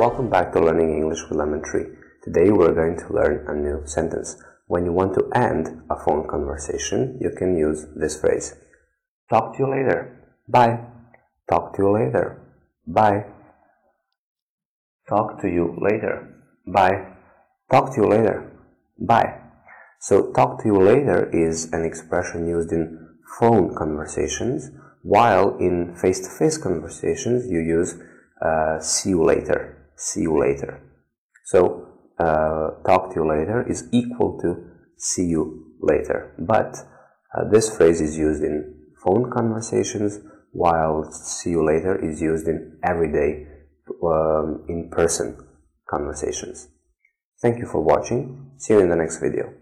for learning English with Lemon Tree. Today we're going to learn a new sentence. When you want to end a phone conversation, you can use this phrase. Talk to you later. Bye. Talk to you later. Bye. Talk to you later. Bye. Talk to you later. Bye. So talk to you later is an expression used in phone conversations, while in face-to-face conversations you use uh, see you later. See you later. So uh, talk to you later is equal to see you later. But uh, this phrase is used in phone conversations, while see you later is used in everyday um, in-person conversations. Thank you for watching. See you in the next video.